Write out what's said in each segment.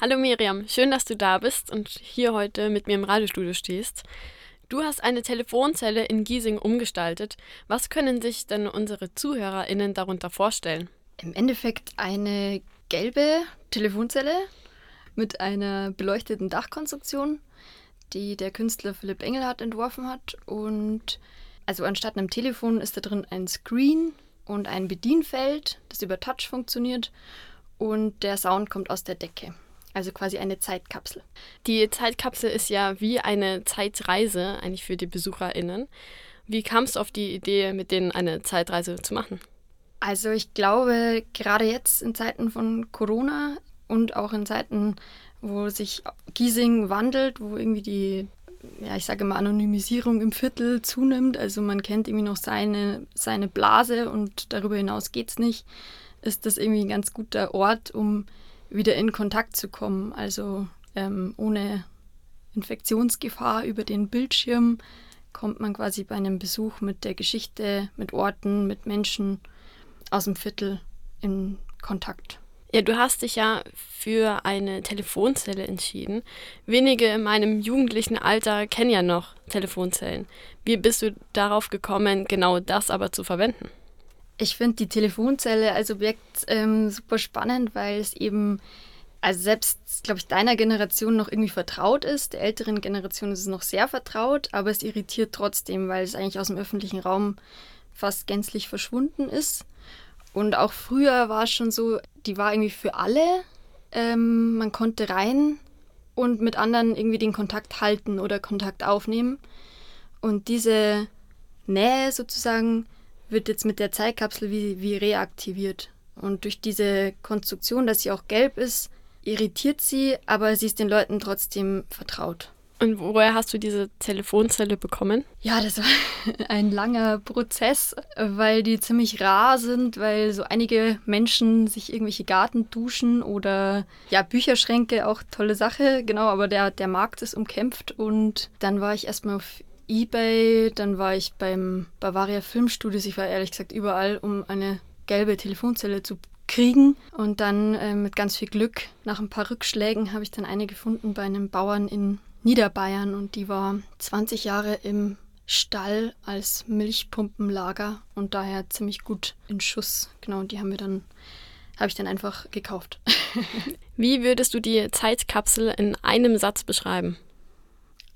Hallo Miriam, schön, dass du da bist und hier heute mit mir im Radiostudio stehst. Du hast eine Telefonzelle in Giesing umgestaltet. Was können sich denn unsere ZuhörerInnen darunter vorstellen? Im Endeffekt eine gelbe Telefonzelle mit einer beleuchteten Dachkonstruktion, die der Künstler Philipp Engelhardt entworfen hat. Und also anstatt einem Telefon ist da drin ein Screen und ein Bedienfeld, das über Touch funktioniert. Und der Sound kommt aus der Decke. Also quasi eine Zeitkapsel. Die Zeitkapsel ist ja wie eine Zeitreise eigentlich für die BesucherInnen. Wie kamst du auf die Idee, mit denen eine Zeitreise zu machen? Also ich glaube, gerade jetzt in Zeiten von Corona und auch in Zeiten, wo sich Giesing wandelt, wo irgendwie die, ja, ich sage mal, Anonymisierung im Viertel zunimmt, also man kennt irgendwie noch seine, seine Blase und darüber hinaus geht es nicht, ist das irgendwie ein ganz guter Ort, um wieder in Kontakt zu kommen. Also ähm, ohne Infektionsgefahr über den Bildschirm kommt man quasi bei einem Besuch mit der Geschichte, mit Orten, mit Menschen aus dem Viertel in Kontakt. Ja, du hast dich ja für eine Telefonzelle entschieden. Wenige in meinem jugendlichen Alter kennen ja noch Telefonzellen. Wie bist du darauf gekommen, genau das aber zu verwenden? Ich finde die Telefonzelle als Objekt ähm, super spannend, weil es eben, also selbst, glaube ich, deiner Generation noch irgendwie vertraut ist. Der älteren Generation ist es noch sehr vertraut, aber es irritiert trotzdem, weil es eigentlich aus dem öffentlichen Raum fast gänzlich verschwunden ist. Und auch früher war es schon so, die war irgendwie für alle. Ähm, man konnte rein und mit anderen irgendwie den Kontakt halten oder Kontakt aufnehmen. Und diese Nähe sozusagen wird jetzt mit der Zeitkapsel wie, wie reaktiviert. Und durch diese Konstruktion, dass sie auch gelb ist, irritiert sie, aber sie ist den Leuten trotzdem vertraut. Und woher hast du diese Telefonzelle bekommen? Ja, das war ein langer Prozess, weil die ziemlich rar sind, weil so einige Menschen sich irgendwelche Gartenduschen oder ja, Bücherschränke, auch tolle Sache, genau, aber der, der Markt ist umkämpft und dann war ich erstmal auf Ebay, dann war ich beim Bavaria Filmstudios, ich war ehrlich gesagt überall, um eine gelbe Telefonzelle zu kriegen. Und dann äh, mit ganz viel Glück, nach ein paar Rückschlägen, habe ich dann eine gefunden bei einem Bauern in Niederbayern und die war 20 Jahre im Stall als Milchpumpenlager und daher ziemlich gut in Schuss. Genau, und die haben wir dann, habe ich dann einfach gekauft. Wie würdest du die Zeitkapsel in einem Satz beschreiben?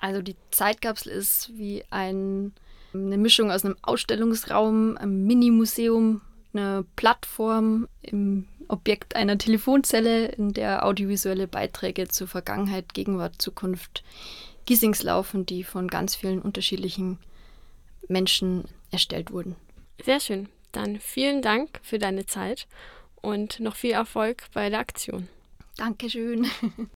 Also die Zeitkapsel ist wie ein, eine Mischung aus einem Ausstellungsraum, einem Mini-Museum, einer Plattform im Objekt einer Telefonzelle, in der audiovisuelle Beiträge zur Vergangenheit, Gegenwart, Zukunft Giesings laufen, die von ganz vielen unterschiedlichen Menschen erstellt wurden. Sehr schön. Dann vielen Dank für deine Zeit und noch viel Erfolg bei der Aktion. Dankeschön.